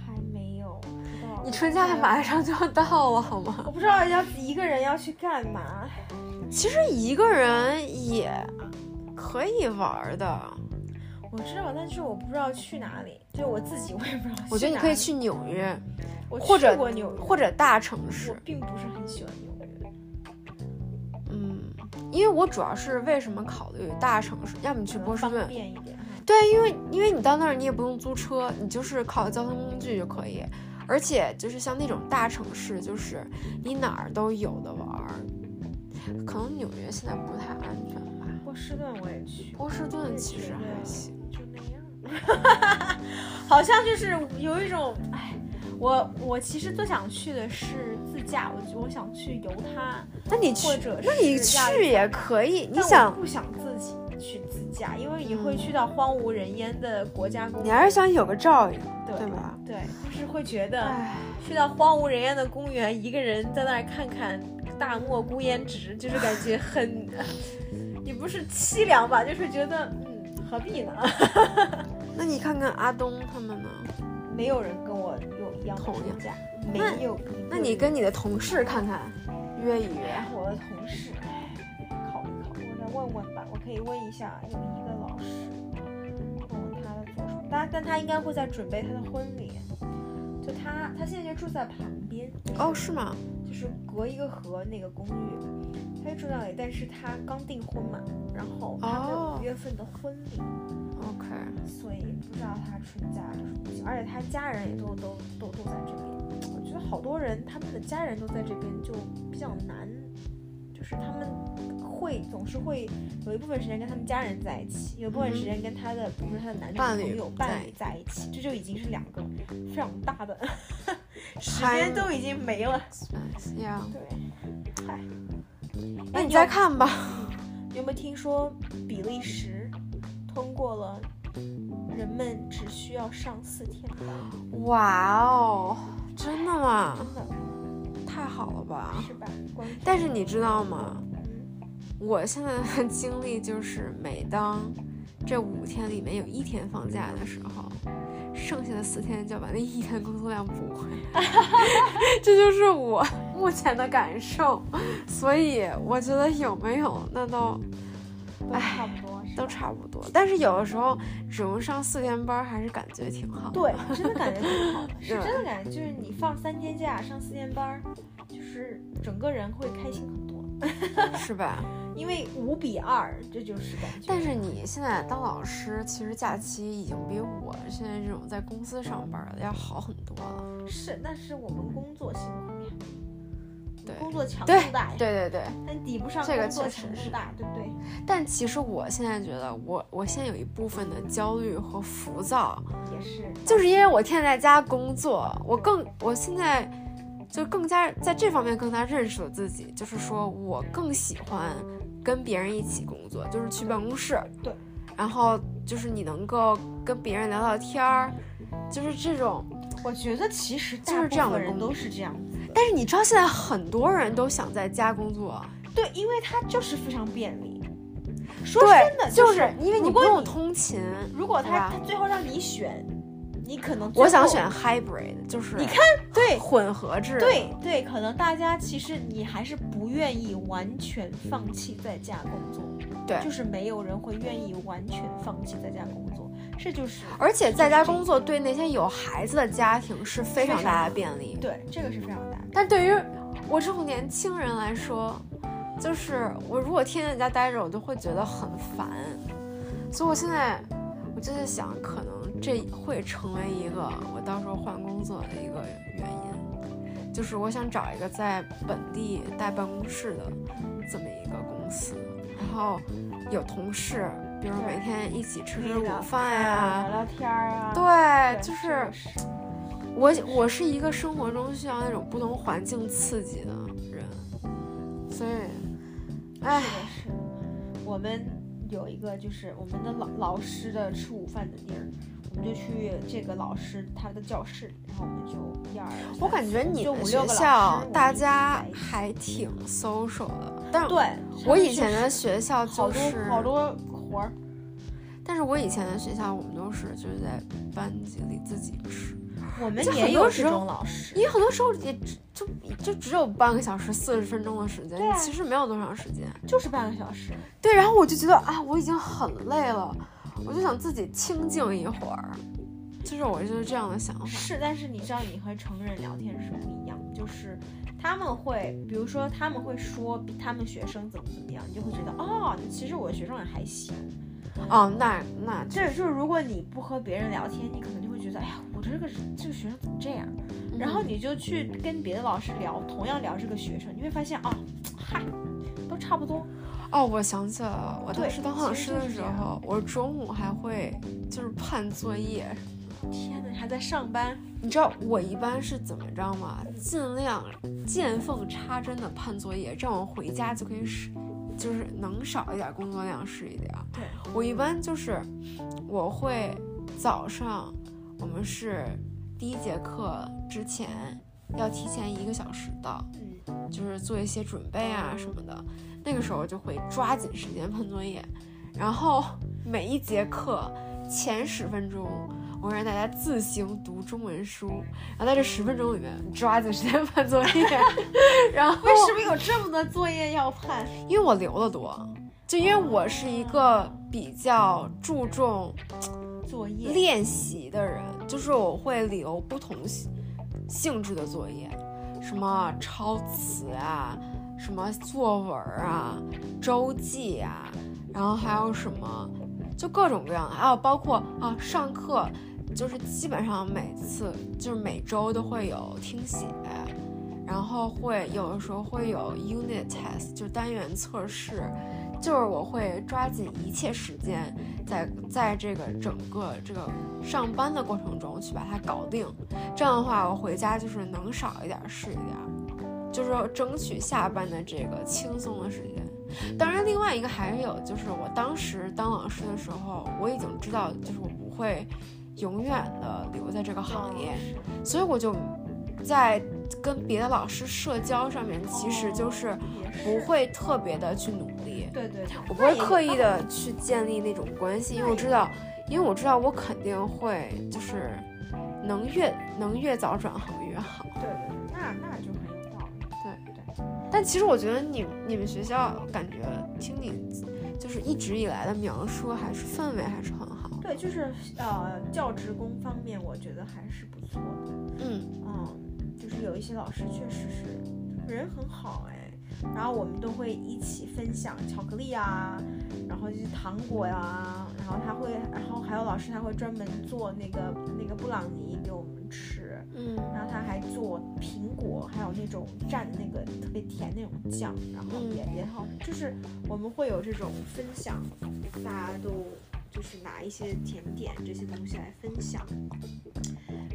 还没有，不知道。你春假马上就要到了，好吗？我不知道要一个人要去干嘛。其实一个人也可以玩的。我知道，但是我不知道去哪里。就我自己，我也不知道。我觉得你可以去纽约。我或者纽或者大城市，我并不是很喜欢纽约。嗯，因为我主要是为什么考虑大城市？要么你去波士顿，方便一点。对，因为因为你到那儿你也不用租车，你就是靠交通工具就可以。而且就是像那种大城市，就是你哪儿都有的玩儿。可能纽约现在不太安全吧。波士顿我也去。波士顿其实还行。好像就是有一种哎。我我其实最想去的是自驾，我我想去游它。那你去，那你去也可以。你想不想自己去自驾？因为你会去到荒无人烟的国家公园。你还是想有个照应，对吧？对，就是会觉得去到荒无人烟的公园，一个人在那儿看看大漠孤烟直，就是感觉很，也不是凄凉吧，就是觉得嗯，何必呢？那你看看阿东他们呢？没有人跟我有一样的假，没有。那你跟你的同事看看，约一约。我的同事，考虑考虑，我再问问吧。我可以问一下有一个老师，问问他的做什么。但但他应该会在准备他的婚礼。就他，他现在就住在旁边。哦，是吗？就是隔一个河那个公寓，他就住那里。但是他刚订婚嘛，然后他有五月份的婚礼。OK，所以不知道他春假有什么而且他家人也都都都都在这边。我觉得好多人他们的家人都在这边，就比较难，就是他们会总是会有一部分时间跟他们家人在一起，有一部分时间跟他的，比如说他的男女朋友伴侣在一起，这就已经是两个非常大的时间都已经没了。对，嗨，那你再看吧。有没有听说比利时？通过了，人们只需要上四天班。哇哦，真的吗？真的，太好了吧？是吧？但是你知道吗？我现在的经历就是，每当这五天里面有一天放假的时候，剩下的四天就要把那一天工作量补回来，这就是我目前的感受。所以我觉得有没有那都，唉，差不多，都差不多。但是有的时候只用上四天班，还是感觉挺好。对，真的感觉挺好的，是真的感觉就是你放三天假上四天班，就是整个人会开心很多，是吧？因为五比二，这就是感觉。但是你现在当老师，其实假期已经比我现在这种在公司上班的要好很多了。是，但是我们工作辛苦呀，对，工作强度大呀，对对对，但抵不上这个确实是大，对不对？但其实我现在觉得，我我现在有一部分的焦虑和浮躁，也是，就是因为我天天在家工作，我更我现在就更加在这方面更加认识了自己，就是说我更喜欢。跟别人一起工作，就是去办公室，对，然后就是你能够跟别人聊聊天儿，就是这种。我觉得其实就是这样的人都是这样子。但是你知道现在很多人都想在家工作，对，因为它就是非常便利。说真的，就是因为你不用通勤。如果他他最后让你选。你可能我想选 hybrid，就是你看对混合制，对对，可能大家其实你还是不愿意完全放弃在家工作，对，就是没有人会愿意完全放弃在家工作，这就是。而且在家工作对那些有孩子的家庭是非常大的便利，对，这个是非常大。但对于我这种年轻人来说，就是我如果天天在家待着，我就会觉得很烦，所以我现在我就在想，可能。这会成为一个我到时候换工作的一个原因，就是我想找一个在本地带办公室的这么一个公司，然后有同事，比如每天一起吃吃午饭呀，聊聊天啊。对，就是我我是一个生活中需要那种不同环境刺激的人，所以，哎，是我们有一个就是我们的老老师的吃午饭的地儿。我们就去这个老师他的教室，然后我们就一二。我感觉你的学校大家还挺 social 的，但对我以前的学校就是好多活儿。但是我以前的学校，我们都是就是在班级里自己吃。我们也有这种老师，因为很多时候也只就就只有半个小时、四十分钟的时间，其实没有多长时间，就是半个小时。对，然后我就觉得啊，我已经很累了。我就想自己清静一会儿，就是我就是这样的想法。是，但是你知道，你和成人聊天是不一样，就是他们会，比如说他们会说他们学生怎么怎么样，你就会觉得哦，其实我学生也还行。哦，那那这就是如果你不和别人聊天，你可能就会觉得，哎呀，我这个这个学生怎么这样？然后你就去跟别的老师聊，同样聊这个学生，你会发现啊，嗨，都差不多。哦，我想起来了，我当时当老师的时候，我中午还会就是判作业。天哪，你还在上班？你知道我一般是怎么着吗？尽量见缝插针的判作业，这样我回家就可以使，就是能少一点工作量是一点。对我一般就是我会早上我们是第一节课之前要提前一个小时到，嗯，就是做一些准备啊什么的。那个时候就会抓紧时间判作业，然后每一节课前十分钟，我让大家自行读中文书，然后在这十分钟里面抓紧时间判作业。然后为什么有这么多作业要判？因为我留的多，就因为我是一个比较注重作业练习的人，就是我会留不同性质的作业，什么抄词啊。什么作文啊，周记啊，然后还有什么，就各种各样的，还有包括啊，上课就是基本上每次就是每周都会有听写，然后会有的时候会有 unit test，就单元测试，就是我会抓紧一切时间，在在这个整个这个上班的过程中去把它搞定，这样的话我回家就是能少一点是一点。就是争取下班的这个轻松的时间。当然，另外一个还有就是，我当时当老师的时候，我已经知道，就是我不会永远的留在这个行业，所以我就在跟别的老师社交上面，其实就是不会特别的去努力。对对，我不会刻意的去建立那种关系，因为我知道，因为我知道我肯定会就是。能越能越早转行越好。对对对，那那就很有道理。对对。但其实我觉得你你们学校感觉听你就是一直以来的描述，还是氛围还是很好。对，就是呃教职工方面，我觉得还是不错的。嗯嗯，就是有一些老师确实是人很好哎。然后我们都会一起分享巧克力啊，然后就是糖果呀，然后他会，然后还有老师他会专门做那个那个布朗尼给我们吃，嗯，然后他还做苹果，还有那种蘸那个特别甜那种酱，然后也也好，就是我们会有这种分享，大家都就是拿一些甜点这些东西来分享。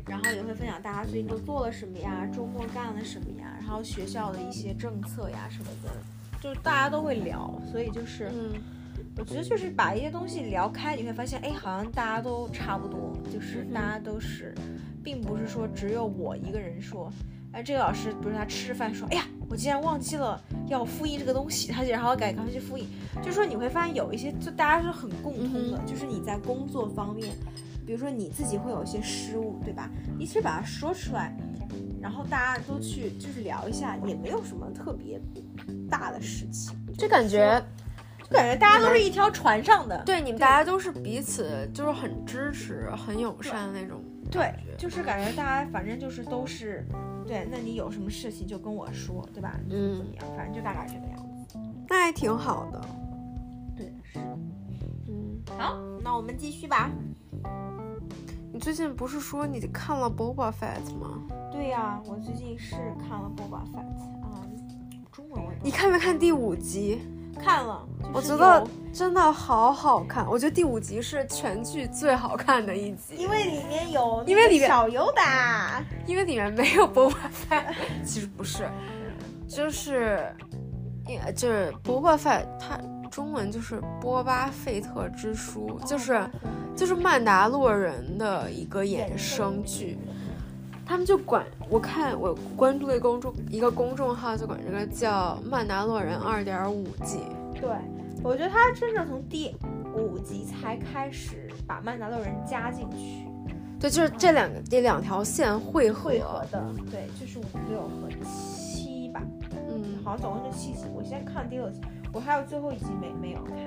然后也会分享大家最近都做了什么呀，周末干了什么呀，然后学校的一些政策呀什么的，就是大家都会聊，所以就是，嗯，我觉得就是把一些东西聊开，你会发现，哎，好像大家都差不多，就是大家都是，并不是说只有我一个人说，哎，这个老师比如他吃饭说，哎呀，我竟然忘记了要复印这个东西，他就然后赶赶快去复印，就是说你会发现有一些就大家是很共通的，就是你在工作方面。比如说你自己会有一些失误，对吧？你其实把它说出来，然后大家都去就是聊一下，也没有什么特别大的事情，就感觉就感觉大家都是一条船上的。对，你们大家都是彼此就是很支持、很友善的那种。对，就是感觉大家反正就是都是，对，那你有什么事情就跟我说，对吧？嗯，怎么样？反正就大概这个样子。那还挺好的。对，是。嗯，好，那我们继续吧。你最近不是说你看了《Boba Fett》吗？对呀，我最近是看了《Boba Fett》啊，中文我。你看没看第五集？看了，我觉得真的好好看。我觉得第五集是全剧最好看的一集，因为里面有因为里面小尤达，因为里面没有 Boba Fett。其实不是，就是，也就是 Boba Fett 他。中文就是《波巴费特之书》，就是就是曼达洛人的一个衍生剧。他们就管我看我关注的公众一个公众号，就管这个叫《曼达洛人二点五季》。对，我觉得他真正从第五集才开始把曼达洛人加进去。对，就是这两个这两条线汇合的。对，就是五六和七吧。嗯，好像总共就七集。我现在看第六集。我还有最后一集没没有看，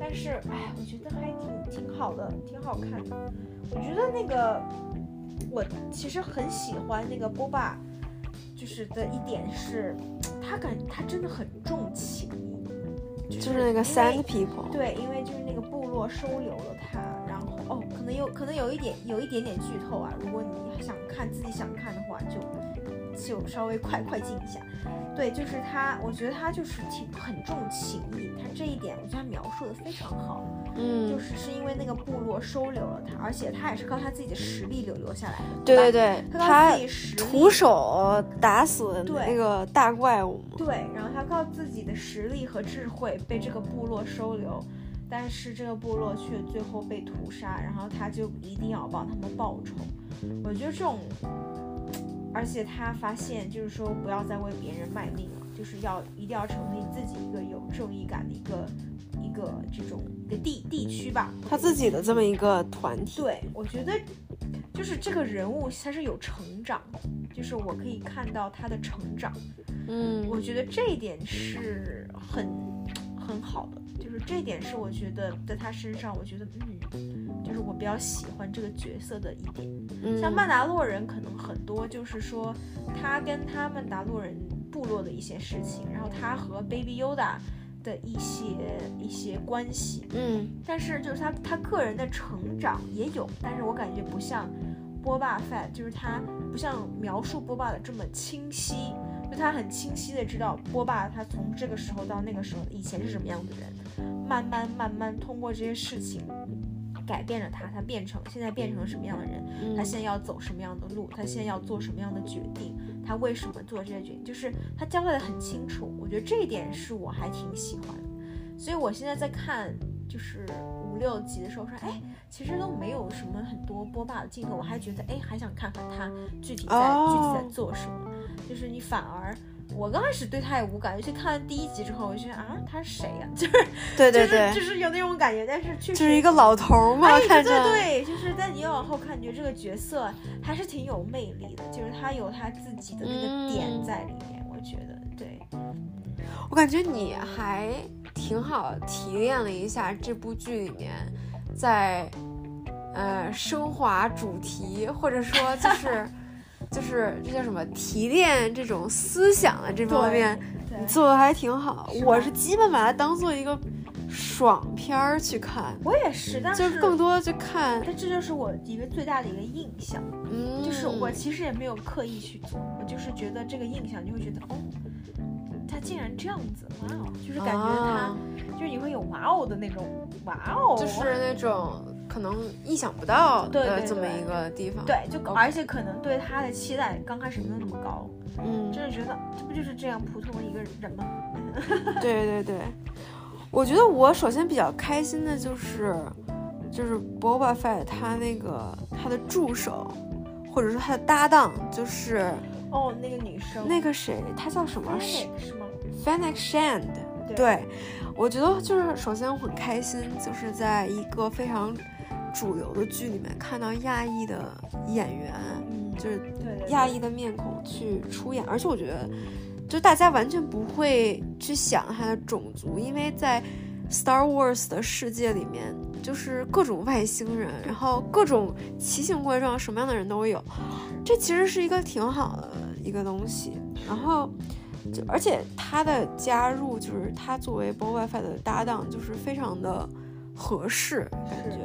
但是哎，我觉得还挺挺好的，挺好看的。我觉得那个我其实很喜欢那个波霸，就是的一点是，他感他真的很重情义，就是那个 Sand People。对，因为就是那个部落收留了他，然后哦，可能有可能有一点有一点点剧透啊，如果你想看自己想看的话，就就稍微快快进一下。对，就是他，我觉得他就是挺很重情义，他这一点我觉得他描述的非常好。嗯，就是是因为那个部落收留了他，而且他也是靠他自己的实力留留下来的。对对对，他徒手打死那个大怪物。对，然后他靠自己的实力和智慧被这个部落收留，但是这个部落却最后被屠杀，然后他就一定要帮他们报仇。我觉得这种。而且他发现，就是说不要再为别人卖命了，就是要一定要成立自己一个有正义感的一个一个这种的地地区吧，他自己的这么一个团体。对，我觉得就是这个人物他是有成长，就是我可以看到他的成长。嗯，我觉得这一点是很很好的，就是这点是我觉得在他身上，我觉得嗯。就是我比较喜欢这个角色的一点，像曼达洛人可能很多就是说他跟他们达洛人部落的一些事情，然后他和 Baby Yoda 的一些一些关系，嗯，但是就是他他个人的成长也有，但是我感觉不像波霸 Fat，就是他不像描述波霸的这么清晰，就他很清晰的知道波霸他从这个时候到那个时候以前是什么样的人，慢慢慢慢通过这些事情。改变了他，他变成现在变成了什么样的人？他现在要走什么样的路？他现在要做什么样的决定？他为什么做这些决定？就是他交代的很清楚。我觉得这一点是我还挺喜欢的。所以我现在在看就是五六集的时候说，哎，其实都没有什么很多波霸的镜头，我还觉得哎，还想看看他具体在具体在做什么。就是你反而我刚开始对他也无感，尤其看了第一集之后，我就觉得啊，他是谁呀？就是对对对，就是有那种感觉，但是确实就是一个老头嘛，看着对，就是但你往后看，你觉得这个角色还是挺有魅力的，就是他有他自己的那个点在里面，我觉得对。我感觉你还挺好提炼了一下这部剧里面在。呃，升华主题，或者说就是 就是这叫什么提炼这种思想的这方面，你做的还挺好。我是基本把它当做一个爽片儿去看。我也是，但是就更多的去看。但这就是我一个最大的一个印象，嗯，就是我其实也没有刻意去做，我就是觉得这个印象就会觉得，哦，他竟然这样子，哇哦，就是感觉他，就是你会有哇哦的那种，哇哦，就是那种。可能意想不到的这么一个地方，对，就而且可能对他的期待刚开始没有那么高，嗯，就是觉得这不就是这样普通的一个人吗？对对对，我觉得我首先比较开心的就是，就是 Boba Fett 他那个他的助手，或者说他的搭档，就是哦那个女生，那个谁，她叫什么？是是吗？Fennec Shand，对，我觉得就是首先我很开心，就是在一个非常。主流的剧里面看到亚裔的演员，就是亚裔的面孔去出演，而且我觉得，就大家完全不会去想他的种族，因为在 Star Wars 的世界里面，就是各种外星人，然后各种奇形怪状，什么样的人都有，这其实是一个挺好的一个东西。然后，就而且他的加入，就是他作为 Boba Fett 的搭档，就是非常的合适，感觉。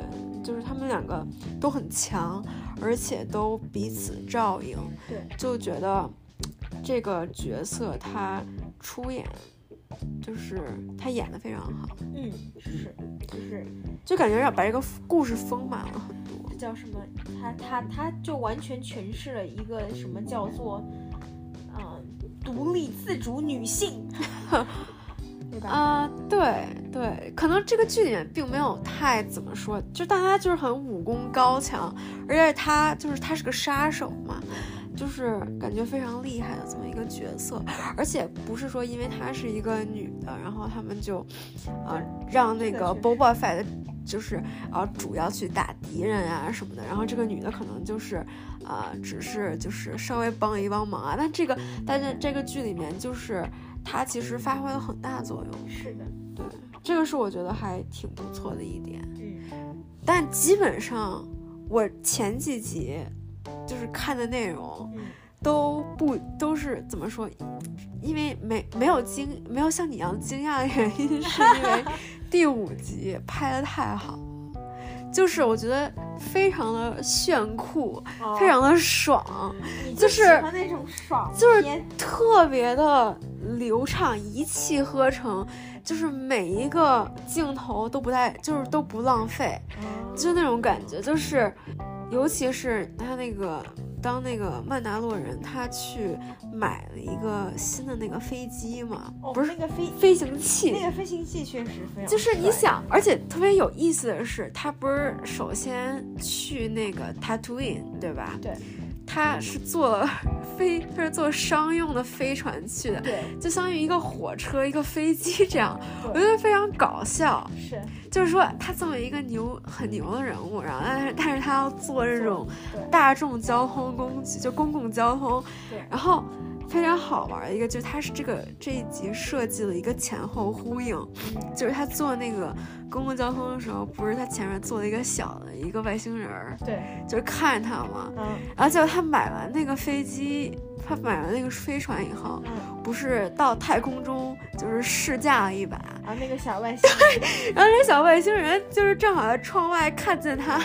就是他们两个都很强，而且都彼此照应，对，就觉得这个角色他出演，就是他演的非常好，嗯，是，就是，就感觉让把这个故事丰满了很多。这叫什么？他他他就完全诠释了一个什么叫做，嗯，独立自主女性。啊，对对，可能这个剧里面并没有太怎么说，就大家就是很武功高强，而且他就是他是个杀手嘛，就是感觉非常厉害的这么一个角色，而且不是说因为她是一个女的，然后他们就，啊，让那个 Boba Fett 就是啊主要去打敌人啊什么的，然后这个女的可能就是啊只是就是稍微帮一帮忙啊，但这个但是这个剧里面就是。它其实发挥了很大作用，是的，对，这个是我觉得还挺不错的一点。嗯，但基本上我前几集就是看的内容都不都是怎么说？因为没没有惊没有像你一样惊讶的原因，是因为 第五集拍的太好。就是我觉得非常的炫酷，非常的爽，就是那种爽，就是特别的流畅，一气呵成，就是每一个镜头都不带，就是都不浪费，就那种感觉，就是尤其是他那个。当那个曼达洛人他去买了一个新的那个飞机嘛，不是那个飞飞行器，那个飞行器确实非常。就是你想，而且特别有意思的是，他不是首先去那个 Tatooine 对吧？对。他是坐 飞，他是坐商用的飞船去的，对，就相当于一个火车、一个飞机这样，我觉得非常搞笑。是，就是说他作为一个牛很牛的人物，然后但是但是他要做这种大众交通工具，就公共交通，对，然后。非常好玩的一个，就是他是这个这一集设计了一个前后呼应，就是他坐那个公共交通的时候，不是他前面坐了一个小的一个外星人儿，对，就是看着他嘛，嗯，然后结果他买完那个飞机，他买了那个飞船以后，嗯，不是到太空中就是试驾了一把，然后那个小外星，人然后那小外星人就是正好在窗外看见他。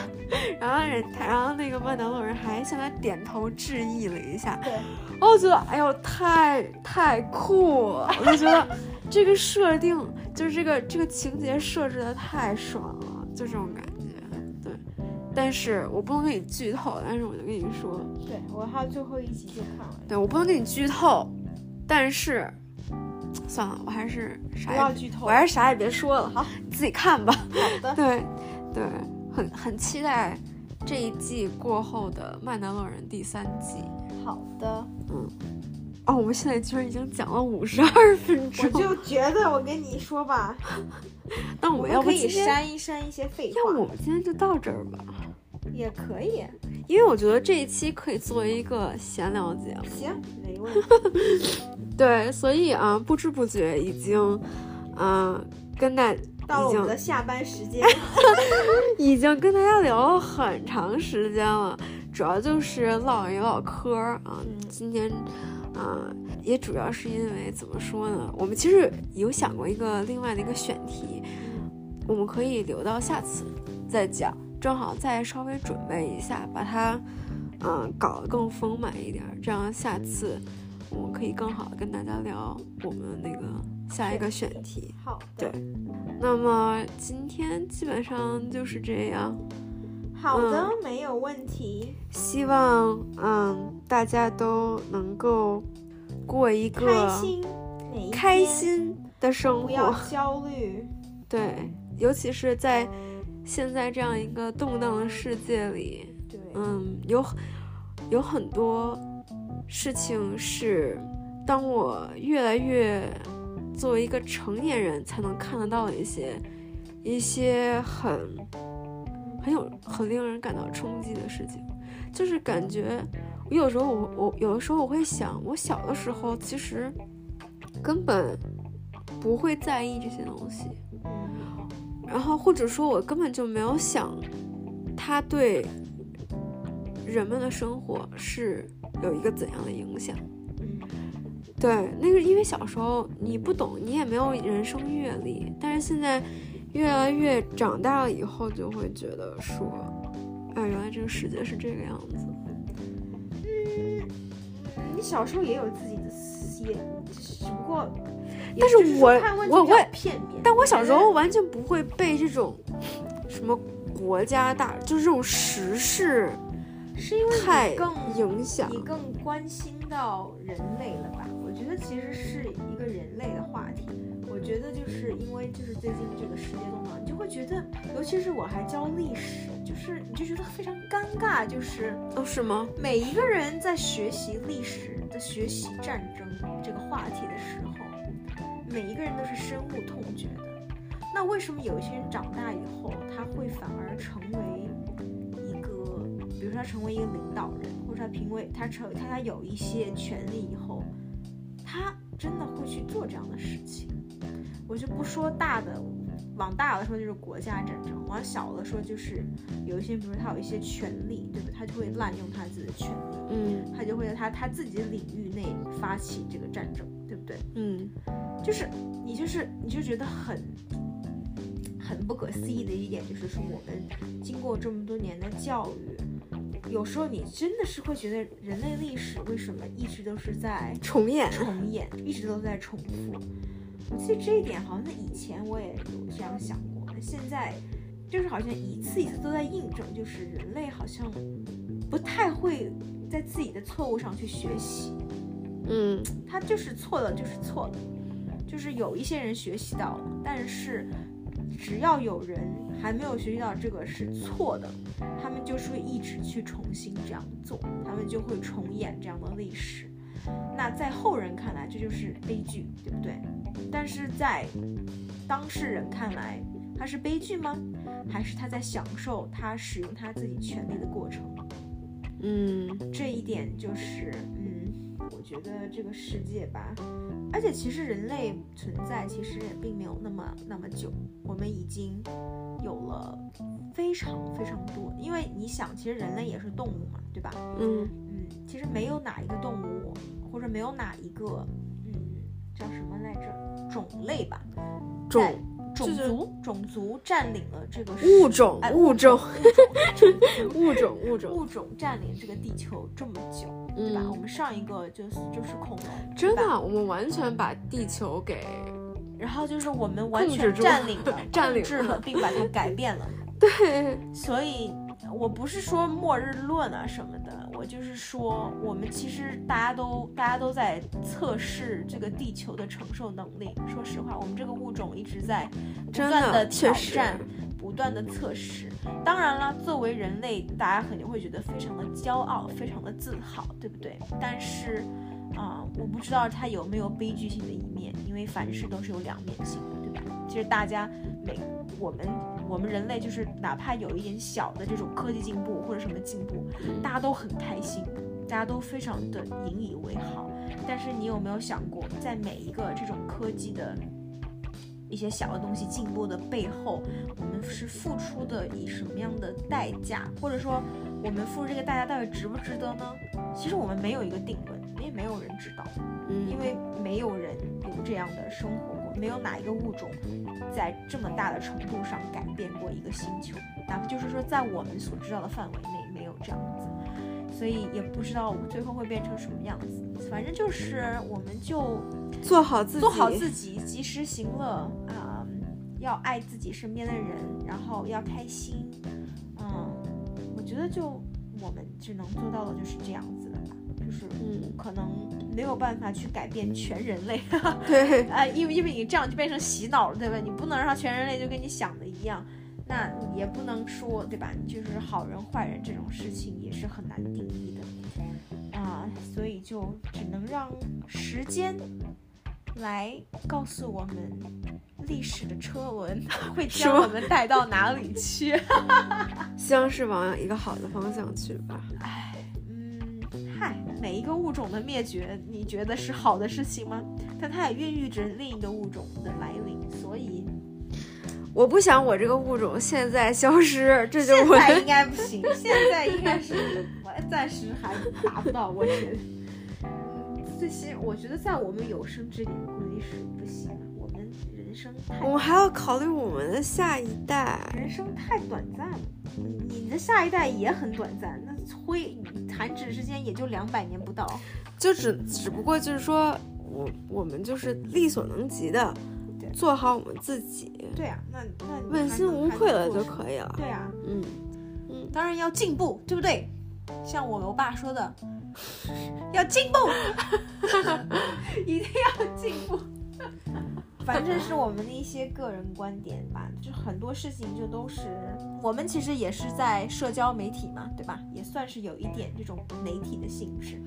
然后人，然后那个万能路人还向他点头致意了一下。对，我觉得，哎呦，太太酷！了！我就觉得这个设定，就是这个这个情节设置的太爽了，就这种感觉。对，但是我不能给你剧透，但是我就跟你说，对我还有最后一集就看了。对我不能给你剧透，但是算了，我还是啥也不要剧透，我还是啥也别说了，好，你自己看吧。好的，对对。很很期待这一季过后的《曼达洛人》第三季。好的，嗯，哦，我们现在居然已经讲了五十二分钟。我就觉得，我跟你说吧，那我们要不可以删一删一些废话。要不我们今天就到这儿吧？也可以，因为我觉得这一期可以作为一个闲聊节目。行，没问题。对，所以啊，不知不觉已经，嗯，跟大到了我们的下班时间，已经跟大家聊了很长时间了，主要就是唠一唠嗑啊。今天。啊，也主要是因为怎么说呢？我们其实有想过一个另外的一个选题，我们可以留到下次再讲，正好再稍微准备一下，把它嗯搞得更丰满一点，这样下次我们可以更好的跟大家聊我们那个下一个选题。好，对，那么今天基本上就是这样。好的，没有问题。希望嗯，大家都能够过一个开心、开心的生活，不要焦虑。对，尤其是在现在这样一个动荡的世界里，对，嗯，有有很多事情是当我越来越作为一个成年人才能看得到的一些一些很。很有很令人感到冲击的事情，就是感觉我有时候我我有的时候我会想，我小的时候其实根本不会在意这些东西，然后或者说我根本就没有想它对人们的生活是有一个怎样的影响。对，那个因为小时候你不懂，你也没有人生阅历，但是现在。越来越长大了以后，就会觉得说，哎，原来这个世界是这个样子。嗯，你小时候也有自己的也只不过，但是我我我片面，但我小时候完全不会被这种什么国家大，就是这种时事，是因为太更影响，你更关心到人类了吧？我觉得其实是一个人类的话题。我觉得就是因为就是最近这个世界动荡，你就会觉得，尤其是我还教历史，就是你就觉得非常尴尬，就是哦是吗？每一个人在学习历史的学习战争这个话题的时候，每一个人都是深恶痛绝的。那为什么有一些人长大以后，他会反而成为一个，比如说他成为一个领导人，或者他评为他成他他有一些权利以后，他真的会去做这样的事情？我就不说大的，往大了说就是国家战争，往小了说就是有一些，比如说他有一些权利，对不对？他就会滥用他自己的权利，嗯，他就会在他他自己领域内发起这个战争，对不对？嗯，就是你就是你就觉得很很不可思议的一点，就是说我们经过这么多年的教育，有时候你真的是会觉得人类历史为什么一直都是在重演重演，一直都在重复。我记得这一点好像在以前我也有这样想过，现在就是好像一次一次都在印证，就是人类好像不太会在自己的错误上去学习。嗯，他就是错了，就是错了，就是有一些人学习到了，但是只要有人还没有学习到这个是错的，他们就是会一直去重新这样做，他们就会重演这样的历史。那在后人看来，这就是悲剧，对不对？但是在当事人看来，他是悲剧吗？还是他在享受他使用他自己权利的过程？嗯，这一点就是，觉得这个世界吧，而且其实人类存在其实也并没有那么那么久，我们已经有了非常非常多。因为你想，其实人类也是动物嘛，对吧？嗯嗯，其实没有哪一个动物，或者没有哪一个。嗯叫什么来着？种类吧，种种族种族占领了这个物种物种物种物种 物种占领这个地球这么久，对吧？我们上一个就是就是恐龙，真的，我们完全把地球给，然后就是我们完全占领了，占领了，并把它改变了。对，所以。我不是说末日论啊什么的，我就是说，我们其实大家都大家都在测试这个地球的承受能力。说实话，我们这个物种一直在不断的挑战，不断的测试。当然了，作为人类，大家肯定会觉得非常的骄傲，非常的自豪，对不对？但是，啊，我不知道它有没有悲剧性的一面，因为凡事都是有两面性的，对吧？其实大家每我们我们人类就是哪怕有一点小的这种科技进步或者什么进步，大家都很开心，大家都非常的引以为豪。但是你有没有想过，在每一个这种科技的一些小的东西进步的背后，我们是付出的以什么样的代价，或者说我们付出这个代价到底值不值得呢？其实我们没有一个定论，也没有人知道，嗯，因为没有人有这样的生活过，没有哪一个物种在这么大的程度上改变过一个星球，哪怕就是说在我们所知道的范围内没有这样子，所以也不知道最后会变成什么样子。反正就是我们就做好自己，做好自己，及时行乐啊，要爱自己身边的人，然后要开心。嗯，我觉得就我们只能做到的就是这样子的吧，就是嗯，可能没有办法去改变全人类。对，啊，因为因为你这样就变成洗脑了，对吧？你不能让全人类就跟你想的一样，那也不能说，对吧？就是好人坏人这种事情也是很难定义的啊，所以就只能让时间来告诉我们历史的车轮 会将我们带到哪里去。希望是往一个好的方向去吧。唉，嗯，嗨，每一个物种的灭绝，你觉得是好的事情吗？但它也孕育着另一个物种的来临，所以我不想我这个物种现在消失，这就我现在应该不行，现在应该是我暂时还达不到，我觉得。嗯，最起我觉得在我们有生之年估计是不行的，我们人生太我们还要考虑我们的下一代。人生太短暂了，你你的下一代也很短暂，那挥弹指之间也就两百年不到。就只只不过就是说我我们就是力所能及的对做好我们自己，对啊，那那你问心无愧了就可以了。对啊，嗯，当然要进步，对不对？像我我爸说的，要进步，一定要进步。反正是我们的一些个人观点吧，就很多事情就都是我们其实也是在社交媒体嘛，对吧？也算是有一点这种媒体的性质。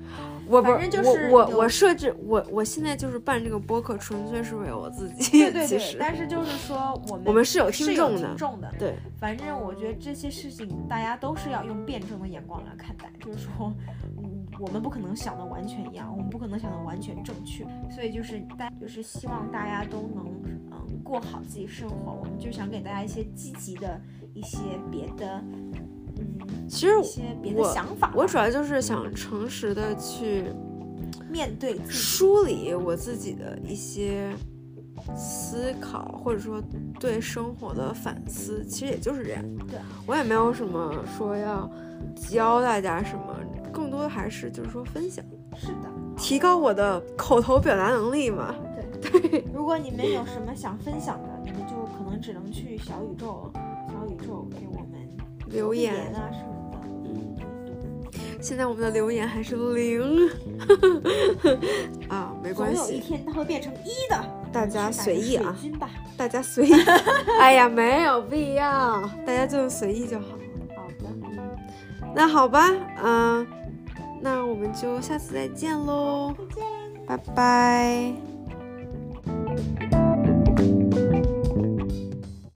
我反正就是我我我设置我我现在就是办这个播客，纯粹是为了我自己。对对对，但是就是说我们我们是有是听众的听众的，对，反正我觉得这些事情大家都是要用辩证的眼光来看待，就是说，嗯，我们不可能想的完全一样，我们不可能想的完全正确，所以就是大就是希望大家都能嗯过好自己生活，我们就想给大家一些积极的一些别的嗯其实一些别的我想法吧，我主要就是想诚实的去面对自己，梳理我自己的一些思考，或者说对生活的反思，其实也就是这样。对，我也没有什么说要教大家什么，更多的还是就是说分享，是的。提高我的口头表达能力嘛。对对，如果你们有什么想分享的，你们就可能只能去小宇宙，小宇宙给我们留言言，啊什么的。嗯，对现在我们的留言还是零 啊，没关总有一，天它会变成一的。大家随意啊。大家随意。哎呀，没有必要，大家就随意就好。好的，那好吧，嗯、那我们就下次再见喽。拜拜。